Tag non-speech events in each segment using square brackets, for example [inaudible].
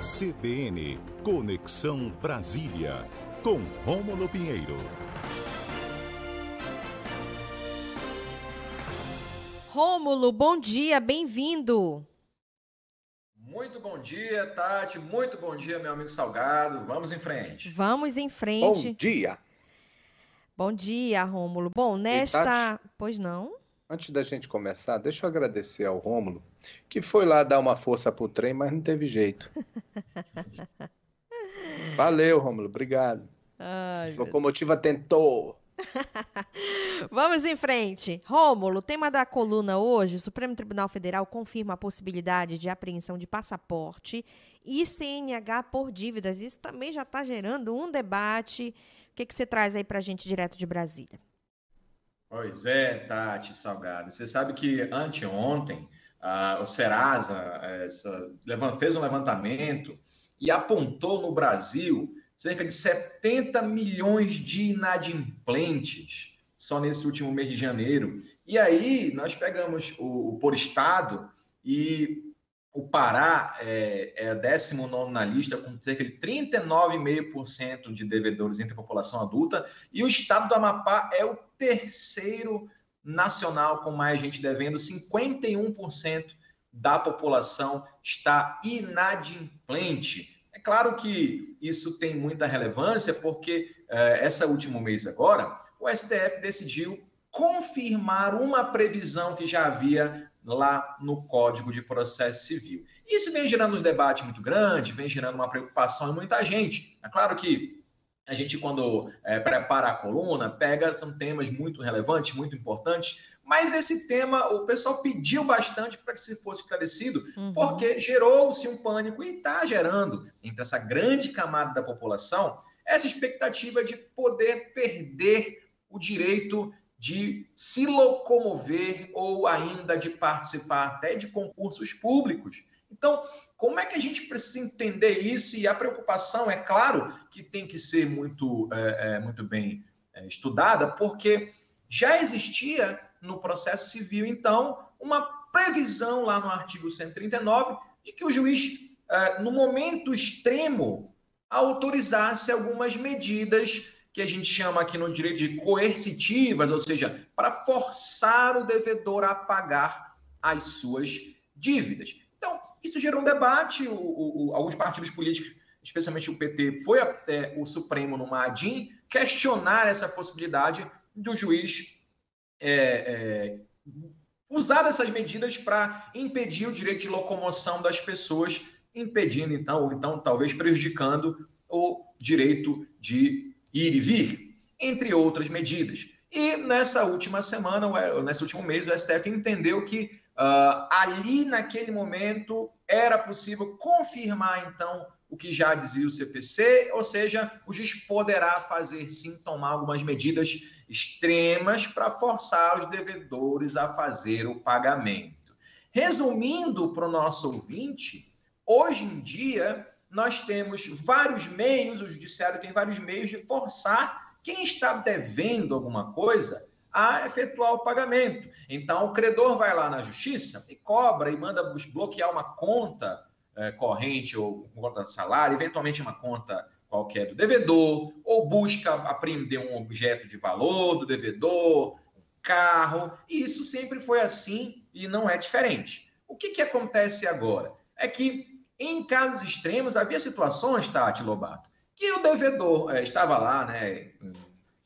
CBN Conexão Brasília, com Rômulo Pinheiro. Rômulo, bom dia, bem-vindo. Muito bom dia, Tati. Muito bom dia, meu amigo Salgado. Vamos em frente. Vamos em frente. Bom dia. Bom dia, Rômulo. Bom, nesta. Pois não? Antes da gente começar, deixa eu agradecer ao Rômulo, que foi lá dar uma força pro trem, mas não teve jeito. [laughs] Valeu, Rômulo, obrigado. Ai, Locomotiva tentou. [laughs] Vamos em frente. Rômulo, tema da coluna hoje: o Supremo Tribunal Federal confirma a possibilidade de apreensão de passaporte e CNH por dívidas. Isso também já está gerando um debate. O que, que você traz aí para a gente direto de Brasília? Pois é, Tati Salgado. Você sabe que anteontem o Serasa essa, fez um levantamento e apontou no Brasil cerca de 70 milhões de inadimplentes só nesse último mês de janeiro. E aí nós pegamos o, o por estado e o Pará é, é 19 na lista, com cerca de 39,5% de devedores entre a população adulta, e o estado do Amapá é o terceiro nacional com mais gente devendo, 51% da população está inadimplente. É claro que isso tem muita relevância, porque é, essa último mês agora, o STF decidiu confirmar uma previsão que já havia lá no Código de Processo Civil. Isso vem gerando um debate muito grande, vem gerando uma preocupação em muita gente. É claro que a gente, quando é, prepara a coluna, pega, são temas muito relevantes, muito importantes, mas esse tema o pessoal pediu bastante para que se fosse esclarecido, uhum. porque gerou-se um pânico e está gerando entre essa grande camada da população essa expectativa de poder perder o direito de se locomover ou ainda de participar até de concursos públicos. Então, como é que a gente precisa entender isso? E a preocupação, é claro, que tem que ser muito, é, é, muito bem é, estudada, porque já existia no processo civil, então, uma previsão lá no artigo 139 de que o juiz, é, no momento extremo, autorizasse algumas medidas que a gente chama aqui no direito de coercitivas, ou seja, para forçar o devedor a pagar as suas dívidas. Então, isso gerou um debate, o, o, alguns partidos políticos, especialmente o PT, foi até o Supremo no ADIM questionar essa possibilidade do juiz é, é, usar essas medidas para impedir o direito de locomoção das pessoas, impedindo então, ou então talvez prejudicando o direito de ir e vir, entre outras medidas. E nessa última semana, nesse último mês, o STF entendeu que uh, ali, naquele momento, era possível confirmar, então, o que já dizia o CPC, ou seja, o juiz poderá fazer sim tomar algumas medidas extremas para forçar os devedores a fazer o pagamento. Resumindo para o nosso ouvinte, hoje em dia nós temos vários meios, o judiciário tem vários meios de forçar quem está devendo alguma coisa a efetuar o pagamento. Então, o credor vai lá na justiça e cobra e manda bloquear uma conta é, corrente ou conta de salário, eventualmente uma conta qualquer do devedor, ou busca apreender um objeto de valor do devedor, um carro. E isso sempre foi assim e não é diferente. O que, que acontece agora? É que em casos extremos, havia situações, Tati Lobato, que o devedor é, estava lá, né,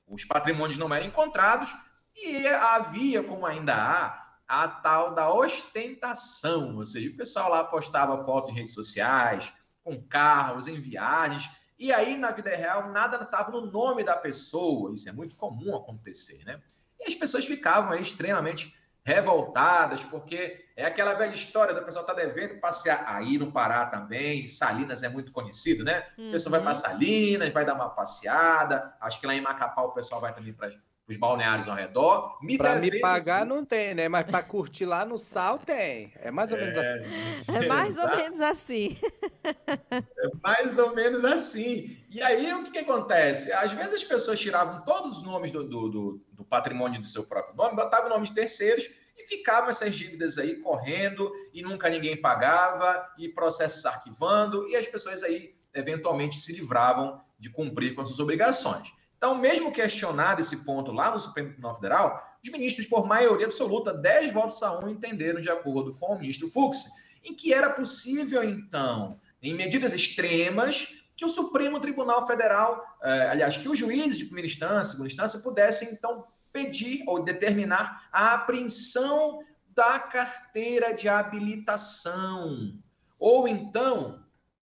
os patrimônios não eram encontrados, e havia, como ainda há, a tal da ostentação, ou seja, o pessoal lá postava fotos em redes sociais, com carros, em viagens, e aí na vida real nada estava no nome da pessoa, isso é muito comum acontecer, né? E as pessoas ficavam aí extremamente revoltadas, porque é aquela velha história da pessoa estar tá devendo passear. Aí no Pará também, Salinas é muito conhecido, né? Uhum. A pessoa vai para uhum. Salinas, vai dar uma passeada. Acho que lá em Macapá o pessoal vai também para os balneários ao redor. Para me pagar não tem, né? Mas para curtir lá no sal tem. É mais ou menos é, assim. [laughs] É mais ou menos assim. É mais ou menos assim. E aí o que, que acontece? Às vezes as pessoas tiravam todos os nomes do, do, do, do patrimônio do seu próprio nome, botavam nomes terceiros e ficavam essas dívidas aí correndo e nunca ninguém pagava e processos arquivando e as pessoas aí eventualmente se livravam de cumprir com as suas obrigações. Então, mesmo questionado esse ponto lá no Supremo Tribunal Federal, os ministros, por maioria absoluta, 10 votos a 1, entenderam, de acordo com o ministro Fux, em que era possível, então, em medidas extremas, que o Supremo Tribunal Federal, eh, aliás, que os juízes de primeira instância, segunda instância, pudessem, então, pedir ou determinar a apreensão da carteira de habilitação. Ou então,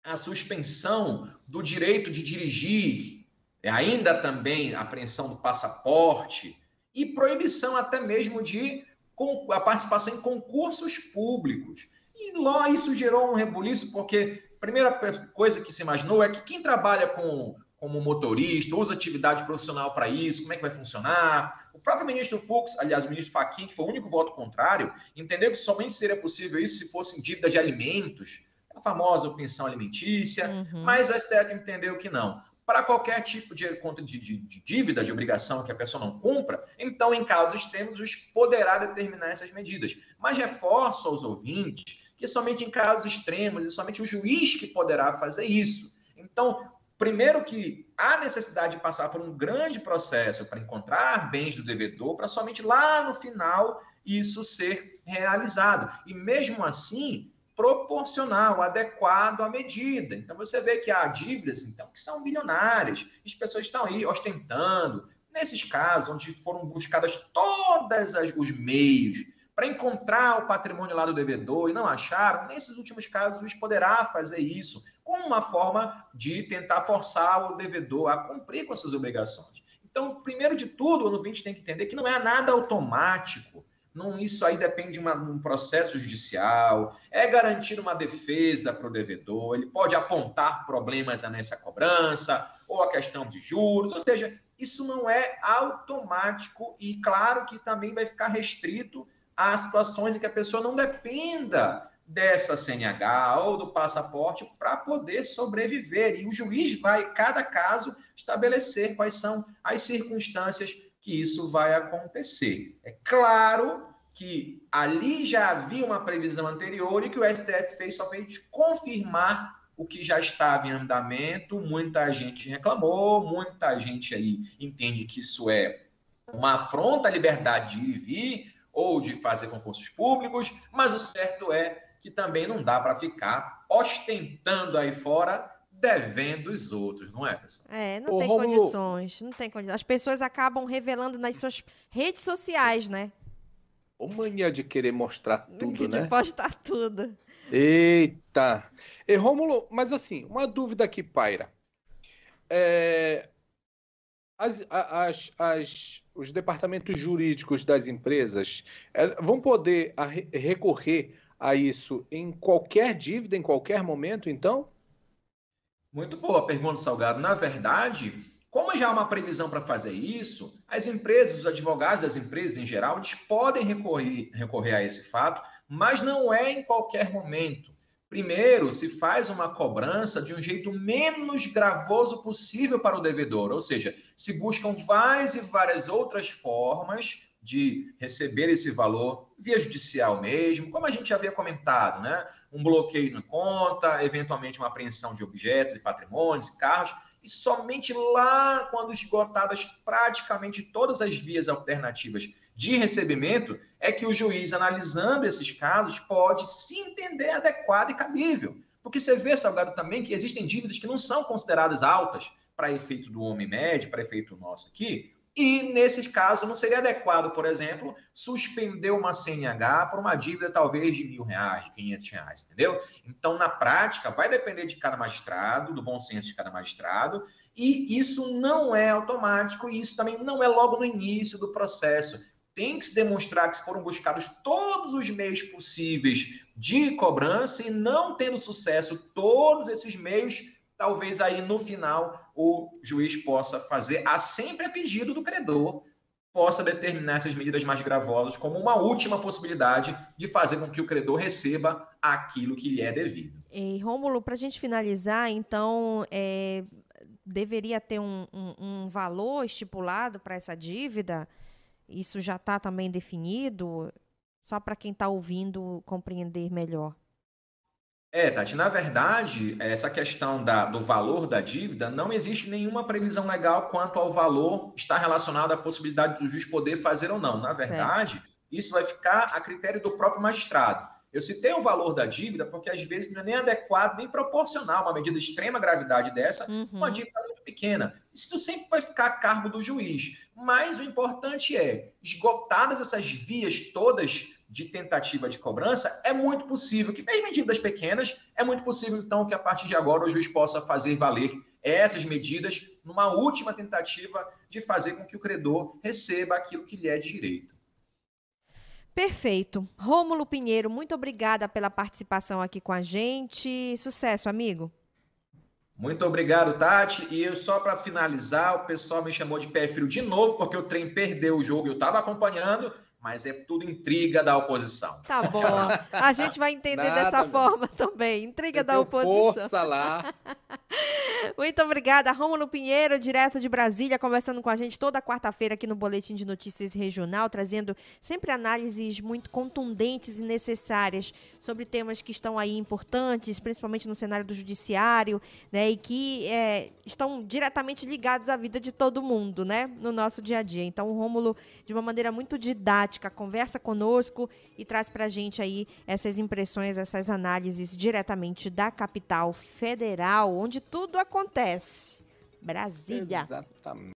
a suspensão do direito de dirigir, é ainda também a apreensão do passaporte e proibição até mesmo de a participação em concursos públicos. E lá isso gerou um rebuliço, porque a primeira coisa que se imaginou é que quem trabalha com, como motorista, usa atividade profissional para isso, como é que vai funcionar? O próprio ministro Fux, aliás, o ministro Fachin, que foi o único voto contrário, entendeu que somente seria possível isso se fossem dívidas de alimentos, a famosa pensão alimentícia, uhum. mas o STF entendeu que não. Para qualquer tipo de, de, de, de, dívida, de obrigação que a pessoa não cumpra, então, em casos extremos, o juiz poderá determinar essas medidas. Mas reforço aos ouvintes que somente em casos extremos, e somente o juiz que poderá fazer isso. Então, primeiro que há necessidade de passar por um grande processo para encontrar bens do devedor, para somente lá no final isso ser realizado. E mesmo assim, proporcional, adequado à medida. Então você vê que há dívidas então que são milionárias, as pessoas estão aí ostentando. Nesses casos onde foram buscadas todos os meios para encontrar o patrimônio lá do devedor e não acharam, nesses últimos casos o juiz poderá fazer isso como uma forma de tentar forçar o devedor a cumprir com as suas obrigações. Então, primeiro de tudo, o ouvinte tem que entender que não é nada automático. Não, isso aí depende de uma, um processo judicial, é garantir uma defesa para o devedor, ele pode apontar problemas nessa cobrança, ou a questão de juros, ou seja, isso não é automático e claro que também vai ficar restrito a situações em que a pessoa não dependa dessa CNH ou do passaporte para poder sobreviver. E o juiz vai, cada caso, estabelecer quais são as circunstâncias que isso vai acontecer. É claro que ali já havia uma previsão anterior e que o STF fez somente confirmar o que já estava em andamento. Muita gente reclamou, muita gente aí entende que isso é uma afronta à liberdade de ir e vir ou de fazer concursos públicos, mas o certo é que também não dá para ficar ostentando aí fora devendo os outros, não é, pessoal? É, não Ô, tem Romulo... condições, não tem condições. As pessoas acabam revelando nas suas redes sociais, né? Ô mania de querer mostrar tudo, né? De postar tudo. Eita! E Rômulo, mas assim, uma dúvida que paira. É, as, as, as, os departamentos jurídicos das empresas é, vão poder recorrer a isso em qualquer dívida, em qualquer momento, então? Muito boa pergunta, Salgado. Na verdade, como já há uma previsão para fazer isso, as empresas, os advogados das empresas em geral, eles podem recorrer, recorrer a esse fato, mas não é em qualquer momento. Primeiro, se faz uma cobrança de um jeito menos gravoso possível para o devedor, ou seja, se buscam várias e várias outras formas de receber esse valor via judicial mesmo, como a gente havia comentado, né? Um bloqueio na conta, eventualmente uma apreensão de objetos e patrimônios carros, e somente lá, quando esgotadas praticamente todas as vias alternativas de recebimento, é que o juiz, analisando esses casos, pode se entender adequado e cabível. Porque você vê, Salgado, também que existem dívidas que não são consideradas altas para efeito do homem médio, para efeito nosso aqui, e, nesses casos, não seria adequado, por exemplo, suspender uma CNH por uma dívida talvez de mil reais, de quinhentos reais, entendeu? Então, na prática, vai depender de cada magistrado, do bom senso de cada magistrado, e isso não é automático, e isso também não é logo no início do processo. Tem que se demonstrar que foram buscados todos os meios possíveis de cobrança, e não tendo sucesso todos esses meios, talvez aí no final o juiz possa fazer, a sempre a pedido do credor, possa determinar essas medidas mais gravosas como uma última possibilidade de fazer com que o credor receba aquilo que lhe é devido. E Rômulo, para a gente finalizar, então, é, deveria ter um, um, um valor estipulado para essa dívida? Isso já está também definido? Só para quem está ouvindo compreender melhor. É, Tati, na verdade, essa questão da, do valor da dívida, não existe nenhuma previsão legal quanto ao valor estar relacionado à possibilidade do juiz poder fazer ou não. Na verdade, isso vai ficar a critério do próprio magistrado. Eu citei o valor da dívida porque às vezes não é nem adequado, nem proporcional uma medida de extrema gravidade dessa, uhum. uma dívida pequena. Isso sempre vai ficar a cargo do juiz. Mas o importante é, esgotadas essas vias todas de tentativa de cobrança, é muito possível que, mesmo medidas pequenas, é muito possível, então, que a partir de agora o juiz possa fazer valer essas medidas numa última tentativa de fazer com que o credor receba aquilo que lhe é de direito. Perfeito. Rômulo Pinheiro, muito obrigada pela participação aqui com a gente. Sucesso, amigo. Muito obrigado, Tati. E eu, só para finalizar, o pessoal me chamou de pé frio de novo, porque o trem perdeu o jogo, eu estava acompanhando mas é tudo intriga da oposição. Tá bom. A gente vai entender Nada, dessa forma também. Intriga da oposição. Força lá. [laughs] Muito obrigada, Rômulo Pinheiro, direto de Brasília, conversando com a gente toda quarta-feira aqui no Boletim de Notícias Regional, trazendo sempre análises muito contundentes e necessárias sobre temas que estão aí importantes, principalmente no cenário do judiciário, né, e que é, estão diretamente ligados à vida de todo mundo, né, no nosso dia a dia. Então, o Rômulo, de uma maneira muito didática, prática, conversa conosco e traz para a gente aí essas impressões, essas análises diretamente da capital federal, onde tudo acontece. Brasília. Exatamente.